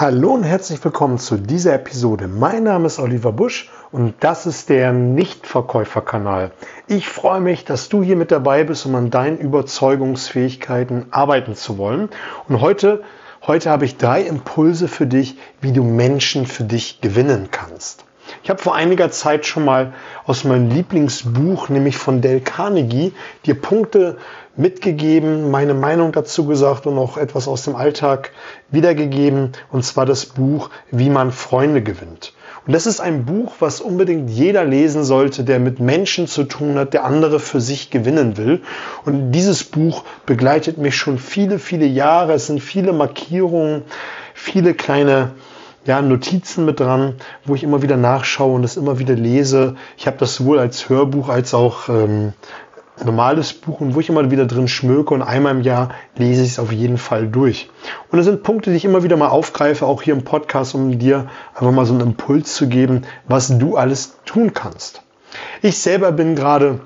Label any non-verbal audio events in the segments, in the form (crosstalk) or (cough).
Hallo und herzlich willkommen zu dieser Episode. Mein Name ist Oliver Busch und das ist der Nichtverkäuferkanal. Ich freue mich, dass du hier mit dabei bist, um an deinen Überzeugungsfähigkeiten arbeiten zu wollen. Und heute, heute habe ich drei Impulse für dich, wie du Menschen für dich gewinnen kannst. Ich habe vor einiger Zeit schon mal aus meinem Lieblingsbuch, nämlich von Dale Carnegie, dir Punkte mitgegeben, meine Meinung dazu gesagt und auch etwas aus dem Alltag wiedergegeben, und zwar das Buch Wie man Freunde gewinnt. Und das ist ein Buch, was unbedingt jeder lesen sollte, der mit Menschen zu tun hat, der andere für sich gewinnen will. Und dieses Buch begleitet mich schon viele, viele Jahre. Es sind viele Markierungen, viele kleine ja, Notizen mit dran, wo ich immer wieder nachschaue und das immer wieder lese. Ich habe das sowohl als Hörbuch als auch ähm, normales Buch und wo ich immer wieder drin schmöke und einmal im Jahr lese ich es auf jeden Fall durch. Und das sind Punkte, die ich immer wieder mal aufgreife, auch hier im Podcast, um dir einfach mal so einen Impuls zu geben, was du alles tun kannst. Ich selber bin gerade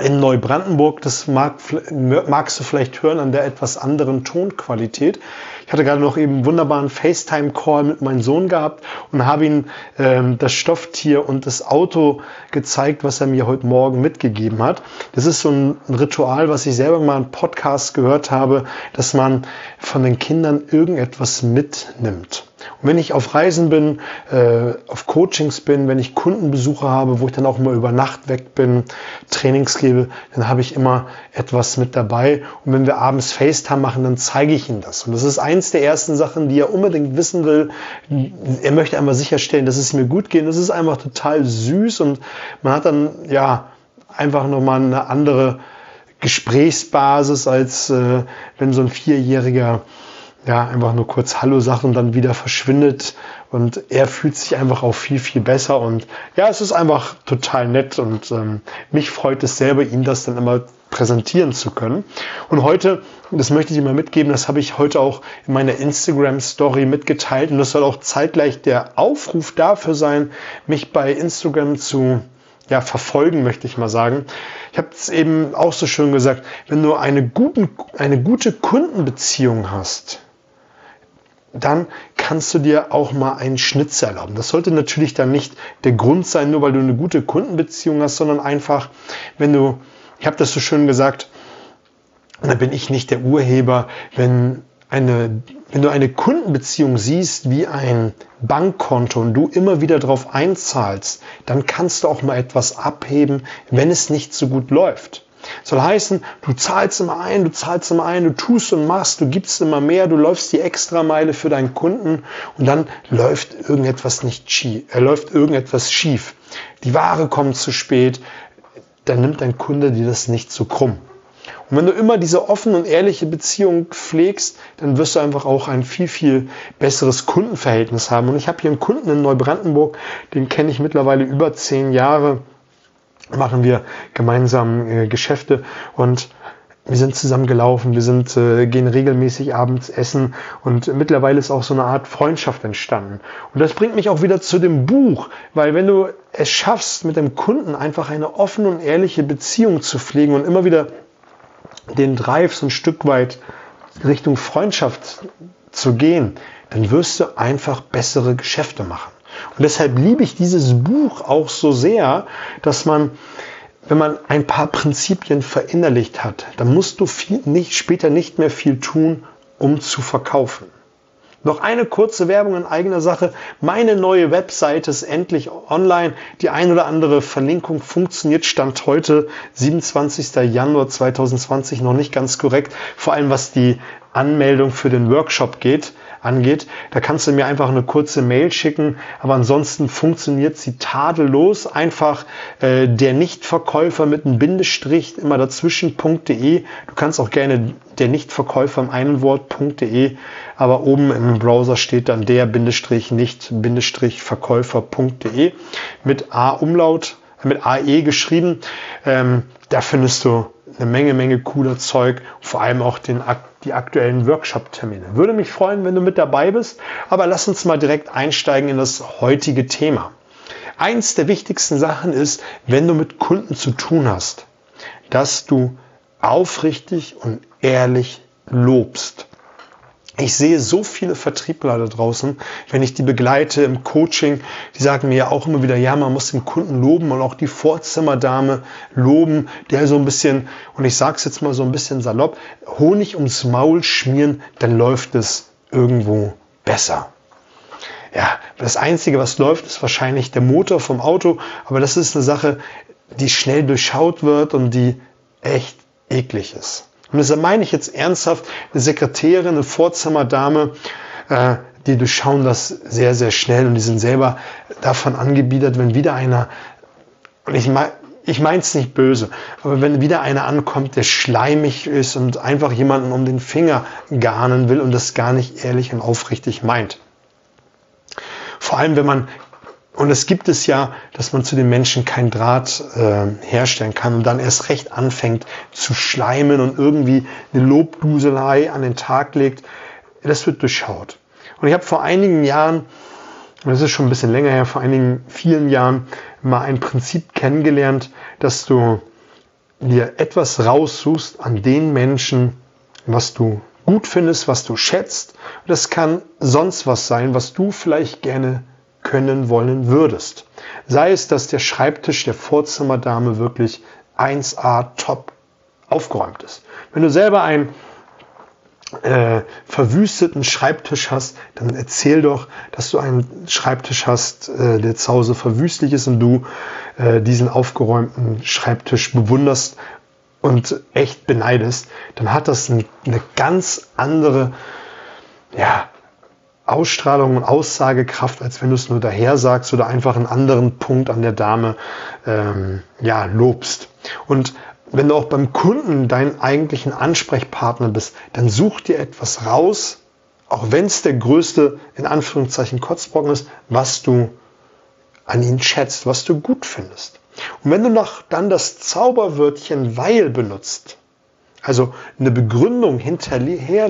in Neubrandenburg, das mag, magst du vielleicht hören an der etwas anderen Tonqualität. Ich hatte gerade noch eben einen wunderbaren FaceTime-Call mit meinem Sohn gehabt und habe ihm ähm, das Stofftier und das Auto gezeigt, was er mir heute Morgen mitgegeben hat. Das ist so ein Ritual, was ich selber mal im Podcast gehört habe, dass man von den Kindern irgendetwas mitnimmt. Und wenn ich auf Reisen bin, äh, auf Coachings bin, wenn ich Kundenbesuche habe, wo ich dann auch mal über Nacht weg bin, Trainings gebe, dann habe ich immer etwas mit dabei. Und wenn wir abends FaceTime machen, dann zeige ich ihm das. Und das ist eins der ersten Sachen, die er unbedingt wissen will. Er möchte einmal sicherstellen, dass es mir gut geht. Das ist einfach total süß und man hat dann, ja, einfach nochmal eine andere Gesprächsbasis, als äh, wenn so ein Vierjähriger ja, einfach nur kurz Hallo sagt und dann wieder verschwindet. Und er fühlt sich einfach auch viel, viel besser. Und ja, es ist einfach total nett. Und ähm, mich freut es selber, ihm das dann immer präsentieren zu können. Und heute, das möchte ich dir mal mitgeben, das habe ich heute auch in meiner Instagram-Story mitgeteilt. Und das soll auch zeitgleich der Aufruf dafür sein, mich bei Instagram zu ja, verfolgen, möchte ich mal sagen. Ich habe es eben auch so schön gesagt, wenn du eine, guten, eine gute Kundenbeziehung hast, dann kannst du dir auch mal einen Schnitz erlauben. Das sollte natürlich dann nicht der Grund sein, nur weil du eine gute Kundenbeziehung hast, sondern einfach, wenn du, ich habe das so schön gesagt, da bin ich nicht der Urheber, wenn eine, wenn du eine Kundenbeziehung siehst wie ein Bankkonto und du immer wieder darauf einzahlst, dann kannst du auch mal etwas abheben, wenn es nicht so gut läuft. Soll heißen, du zahlst immer ein, du zahlst immer ein, du tust und machst, du gibst immer mehr, du läufst die Extrameile für deinen Kunden und dann läuft irgendetwas nicht schief, er läuft irgendetwas schief. Die Ware kommt zu spät, dann nimmt dein Kunde dir das nicht so krumm. Und wenn du immer diese offene und ehrliche Beziehung pflegst, dann wirst du einfach auch ein viel, viel besseres Kundenverhältnis haben. Und ich habe hier einen Kunden in Neubrandenburg, den kenne ich mittlerweile über zehn Jahre machen wir gemeinsam äh, Geschäfte und wir sind zusammen gelaufen, wir sind, äh, gehen regelmäßig abends essen und mittlerweile ist auch so eine Art Freundschaft entstanden. Und das bringt mich auch wieder zu dem Buch, weil wenn du es schaffst, mit dem Kunden einfach eine offene und ehrliche Beziehung zu pflegen und immer wieder den Drive so ein Stück weit Richtung Freundschaft zu gehen, dann wirst du einfach bessere Geschäfte machen. Und deshalb liebe ich dieses Buch auch so sehr, dass man, wenn man ein paar Prinzipien verinnerlicht hat, dann musst du viel, nicht, später nicht mehr viel tun, um zu verkaufen. Noch eine kurze Werbung in eigener Sache. Meine neue Webseite ist endlich online. Die ein oder andere Verlinkung funktioniert Stand heute, 27. Januar 2020, noch nicht ganz korrekt. Vor allem was die Anmeldung für den Workshop geht angeht. Da kannst du mir einfach eine kurze Mail schicken, aber ansonsten funktioniert sie tadellos. Einfach äh, der Nichtverkäufer mit einem Bindestrich immer dazwischen.de. Du kannst auch gerne der Nichtverkäufer im einen Wort.de, aber oben im Browser steht dann der Bindestrich nicht Bindestrich Verkäufer.de mit A Umlaut, mit AE geschrieben. Ähm, da findest du eine Menge, Menge cooler Zeug, vor allem auch den, die aktuellen Workshop-Termine. Würde mich freuen, wenn du mit dabei bist, aber lass uns mal direkt einsteigen in das heutige Thema. Eins der wichtigsten Sachen ist, wenn du mit Kunden zu tun hast, dass du aufrichtig und ehrlich lobst. Ich sehe so viele Vertriebler da draußen, wenn ich die begleite im Coaching, die sagen mir ja auch immer wieder, ja, man muss den Kunden loben und auch die Vorzimmerdame loben, der so ein bisschen, und ich sage es jetzt mal so ein bisschen salopp, Honig ums Maul schmieren, dann läuft es irgendwo besser. Ja, das Einzige, was läuft, ist wahrscheinlich der Motor vom Auto, aber das ist eine Sache, die schnell durchschaut wird und die echt eklig ist. Und das meine ich jetzt ernsthaft, eine Sekretärin, eine Vorzimmerdame, äh, die durchschauen das sehr, sehr schnell und die sind selber davon angebiedert, wenn wieder einer, und ich meine, ich meine es nicht böse, aber wenn wieder einer ankommt, der schleimig ist und einfach jemanden um den Finger garnen will und das gar nicht ehrlich und aufrichtig meint. Vor allem, wenn man und es gibt es ja, dass man zu den Menschen keinen Draht äh, herstellen kann und dann erst recht anfängt zu schleimen und irgendwie eine Lobduselei an den Tag legt. Das wird durchschaut. Und ich habe vor einigen Jahren, das ist schon ein bisschen länger her, vor einigen vielen Jahren mal ein Prinzip kennengelernt, dass du dir etwas raussuchst an den Menschen, was du gut findest, was du schätzt. das kann sonst was sein, was du vielleicht gerne können wollen würdest. Sei es, dass der Schreibtisch der Vorzimmerdame wirklich 1A top aufgeräumt ist. Wenn du selber einen äh, verwüsteten Schreibtisch hast, dann erzähl doch, dass du einen Schreibtisch hast, äh, der zu Hause verwüstlich ist und du äh, diesen aufgeräumten Schreibtisch bewunderst und echt beneidest, dann hat das eine ganz andere ja, Ausstrahlung und Aussagekraft, als wenn du es nur daher sagst oder einfach einen anderen Punkt an der Dame ähm, ja, lobst. Und wenn du auch beim Kunden deinen eigentlichen Ansprechpartner bist, dann such dir etwas raus, auch wenn es der größte, in Anführungszeichen, Kotzbrocken ist, was du an ihn schätzt, was du gut findest. Und wenn du noch dann das Zauberwörtchen weil benutzt, also eine Begründung hinterher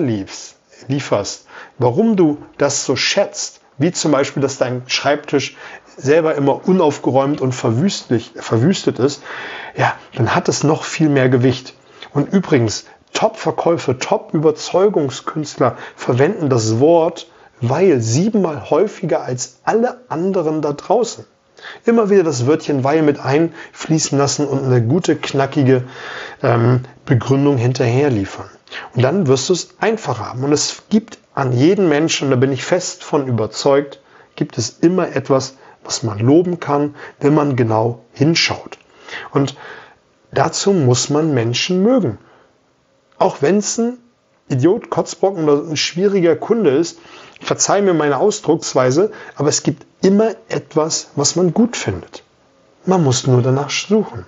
lieferst, warum du das so schätzt, wie zum Beispiel, dass dein Schreibtisch selber immer unaufgeräumt und verwüstet ist, ja, dann hat es noch viel mehr Gewicht. Und übrigens, Top-Verkäufe, Top-Überzeugungskünstler verwenden das Wort weil siebenmal häufiger als alle anderen da draußen. Immer wieder das Wörtchen weil mit einfließen lassen und eine gute, knackige ähm, Begründung hinterher liefern. Und dann wirst du es einfach haben. Und es gibt an jeden Menschen, da bin ich fest von überzeugt, gibt es immer etwas, was man loben kann, wenn man genau hinschaut. Und dazu muss man Menschen mögen. Auch wenn es ein Idiot, Kotzbrocken oder ein schwieriger Kunde ist, verzeih mir meine Ausdrucksweise, aber es gibt immer etwas, was man gut findet. Man muss nur danach suchen.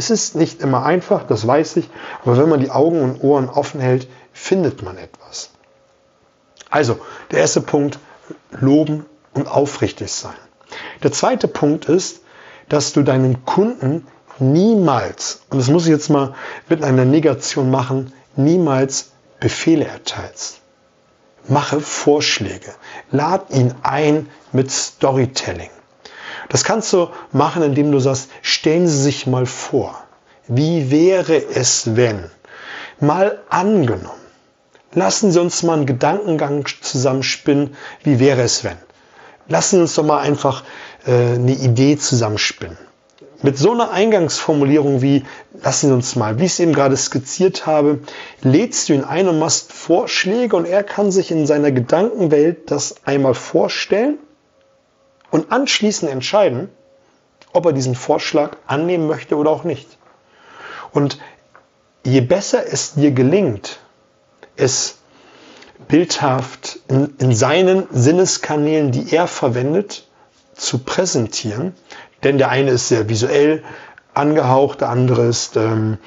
Es ist nicht immer einfach, das weiß ich, aber wenn man die Augen und Ohren offen hält, findet man etwas. Also, der erste Punkt, loben und aufrichtig sein. Der zweite Punkt ist, dass du deinen Kunden niemals, und das muss ich jetzt mal mit einer Negation machen, niemals Befehle erteilst. Mache Vorschläge. Lad ihn ein mit Storytelling. Das kannst du machen, indem du sagst, stellen Sie sich mal vor, wie wäre es, wenn? Mal angenommen. Lassen Sie uns mal einen Gedankengang zusammenspinnen. Wie wäre es, wenn? Lassen Sie uns doch mal einfach äh, eine Idee zusammenspinnen. Mit so einer Eingangsformulierung wie, lassen Sie uns mal, wie ich es eben gerade skizziert habe, lädst du ihn ein und machst Vorschläge und er kann sich in seiner Gedankenwelt das einmal vorstellen und anschließend entscheiden, ob er diesen Vorschlag annehmen möchte oder auch nicht. Und je besser es dir gelingt, es bildhaft in, in seinen Sinneskanälen, die er verwendet, zu präsentieren. Denn der eine ist sehr visuell angehaucht, der andere ist ähm,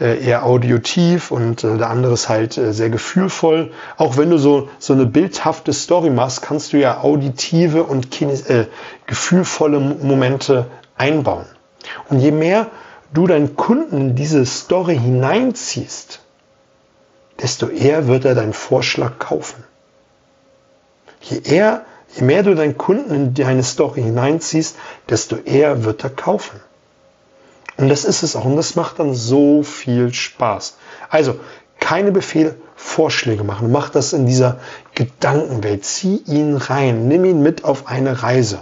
äh, eher audiotiv und äh, der andere ist halt äh, sehr gefühlvoll. Auch wenn du so, so eine bildhafte Story machst, kannst du ja auditive und äh, gefühlvolle Momente einbauen. Und je mehr du deinen Kunden in diese Story hineinziehst, desto eher wird er deinen Vorschlag kaufen. Je eher, je mehr du deinen Kunden in deine Story hineinziehst, desto eher wird er kaufen. Und das ist es auch. Und das macht dann so viel Spaß. Also, keine Befehle, Vorschläge machen. Mach das in dieser Gedankenwelt. Zieh ihn rein. Nimm ihn mit auf eine Reise.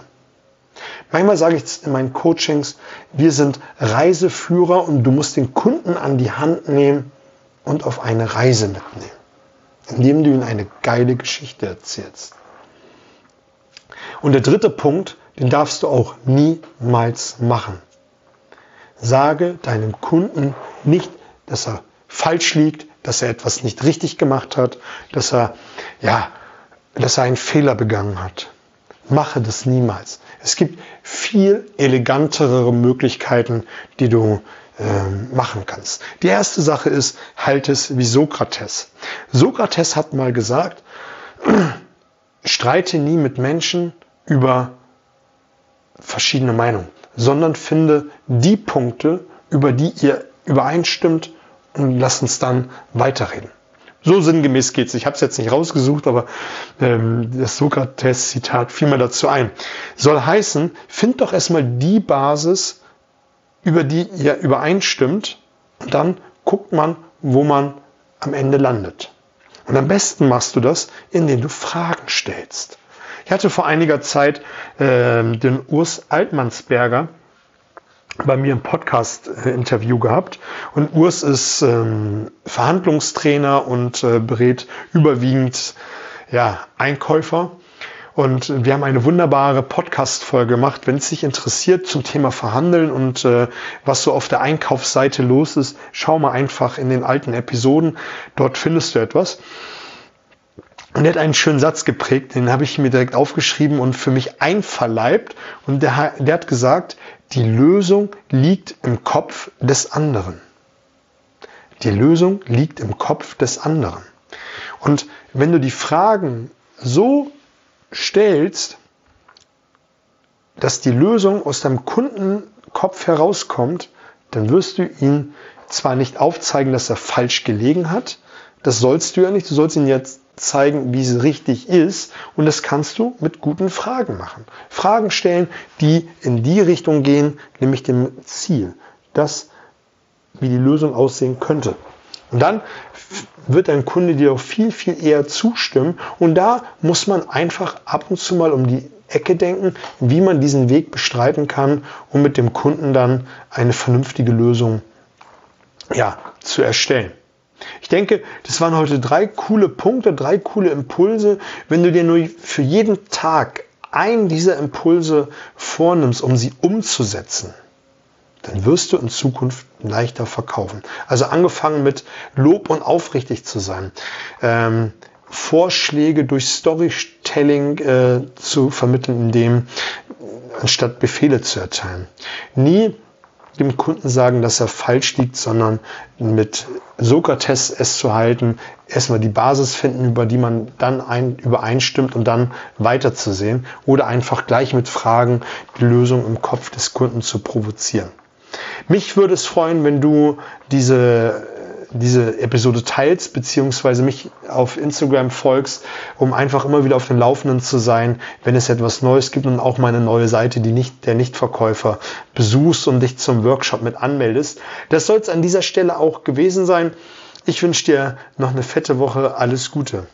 Manchmal sage ich in meinen Coachings, wir sind Reiseführer und du musst den Kunden an die Hand nehmen und auf eine Reise mitnehmen, indem du ihm eine geile Geschichte erzählst. Und der dritte Punkt, den darfst du auch niemals machen. Sage deinem Kunden nicht, dass er falsch liegt, dass er etwas nicht richtig gemacht hat, dass er, ja, dass er einen Fehler begangen hat. Mache das niemals. Es gibt viel elegantere Möglichkeiten, die du äh, machen kannst. Die erste Sache ist, halt es wie Sokrates. Sokrates hat mal gesagt, (clears throat) streite nie mit Menschen über verschiedene Meinungen, sondern finde die Punkte, über die ihr übereinstimmt und lass uns dann weiterreden. So sinngemäß geht's. Ich habe es jetzt nicht rausgesucht, aber ähm, das Sokrates-Zitat fiel mir dazu ein. Soll heißen, find doch erstmal die Basis, über die ihr übereinstimmt, und dann guckt man, wo man am Ende landet. Und am besten machst du das, indem du Fragen stellst. Ich hatte vor einiger Zeit äh, den Urs Altmannsberger bei mir im Podcast-Interview gehabt. Und Urs ist ähm, Verhandlungstrainer und äh, berät überwiegend ja, Einkäufer. Und wir haben eine wunderbare Podcast-Folge gemacht. Wenn es dich interessiert zum Thema Verhandeln und äh, was so auf der Einkaufsseite los ist, schau mal einfach in den alten Episoden. Dort findest du etwas. Und er hat einen schönen Satz geprägt, den habe ich mir direkt aufgeschrieben und für mich einverleibt. Und der, der hat gesagt, die Lösung liegt im Kopf des anderen. Die Lösung liegt im Kopf des anderen. Und wenn du die Fragen so stellst, dass die Lösung aus deinem Kundenkopf herauskommt, dann wirst du ihn zwar nicht aufzeigen, dass er falsch gelegen hat, das sollst du ja nicht, du sollst ihn jetzt zeigen, wie es richtig ist. Und das kannst du mit guten Fragen machen. Fragen stellen, die in die Richtung gehen, nämlich dem Ziel. Das, wie die Lösung aussehen könnte. Und dann wird dein Kunde dir auch viel, viel eher zustimmen. Und da muss man einfach ab und zu mal um die Ecke denken, wie man diesen Weg bestreiten kann, um mit dem Kunden dann eine vernünftige Lösung ja, zu erstellen. Ich denke, das waren heute drei coole Punkte, drei coole Impulse. Wenn du dir nur für jeden Tag einen dieser Impulse vornimmst, um sie umzusetzen, dann wirst du in Zukunft leichter verkaufen. Also angefangen mit Lob und aufrichtig zu sein. Ähm, Vorschläge durch Storytelling äh, zu vermitteln, indem anstatt Befehle zu erteilen. Nie dem Kunden sagen, dass er falsch liegt, sondern mit Sokrates es zu halten, erstmal die Basis finden, über die man dann ein, übereinstimmt und dann weiterzusehen oder einfach gleich mit Fragen die Lösung im Kopf des Kunden zu provozieren. Mich würde es freuen, wenn du diese diese Episode teilst, beziehungsweise mich auf Instagram folgst, um einfach immer wieder auf dem Laufenden zu sein, wenn es etwas Neues gibt und auch meine neue Seite, die nicht, der Nichtverkäufer, besuchst und dich zum Workshop mit anmeldest. Das soll es an dieser Stelle auch gewesen sein. Ich wünsche dir noch eine fette Woche. Alles Gute.